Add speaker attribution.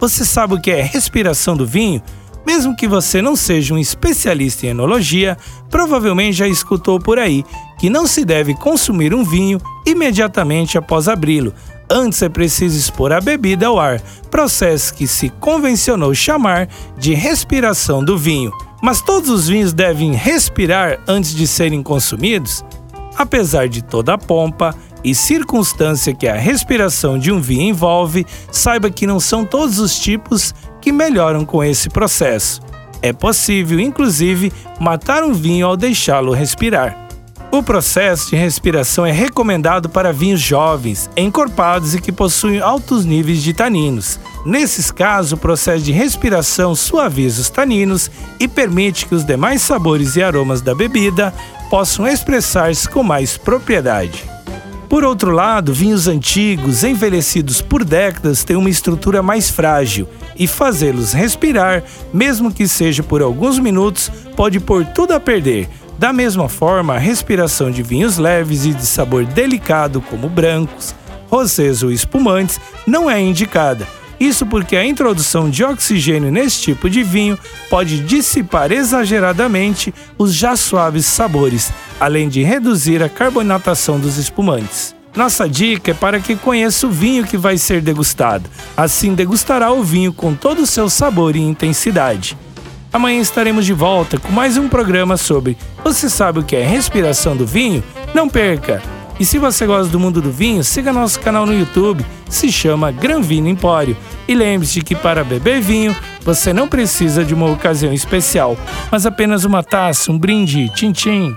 Speaker 1: Você sabe o que é respiração do vinho? Mesmo que você não seja um especialista em enologia, provavelmente já escutou por aí que não se deve consumir um vinho imediatamente após abri-lo. Antes é preciso expor a bebida ao ar, processo que se convencionou chamar de respiração do vinho. Mas todos os vinhos devem respirar antes de serem consumidos? Apesar de toda a pompa e circunstância que a respiração de um vinho envolve, saiba que não são todos os tipos que melhoram com esse processo. É possível, inclusive, matar um vinho ao deixá-lo respirar. O processo de respiração é recomendado para vinhos jovens, encorpados e que possuem altos níveis de taninos. Nesses casos, o processo de respiração suaviza os taninos e permite que os demais sabores e aromas da bebida possam expressar-se com mais propriedade. Por outro lado, vinhos antigos, envelhecidos por décadas, têm uma estrutura mais frágil e fazê-los respirar, mesmo que seja por alguns minutos, pode pôr tudo a perder, da mesma forma, a respiração de vinhos leves e de sabor delicado, como brancos, rosés ou espumantes, não é indicada. Isso porque a introdução de oxigênio nesse tipo de vinho pode dissipar exageradamente os já suaves sabores, além de reduzir a carbonatação dos espumantes. Nossa dica é para que conheça o vinho que vai ser degustado. Assim, degustará o vinho com todo o seu sabor e intensidade. Amanhã estaremos de volta com mais um programa sobre Você sabe o que é respiração do vinho? Não perca! E se você gosta do mundo do vinho, siga nosso canal no YouTube, se chama Gran Vino Empório. E lembre-se que para beber vinho, você não precisa de uma ocasião especial, mas apenas uma taça, um brinde, tchim-tchim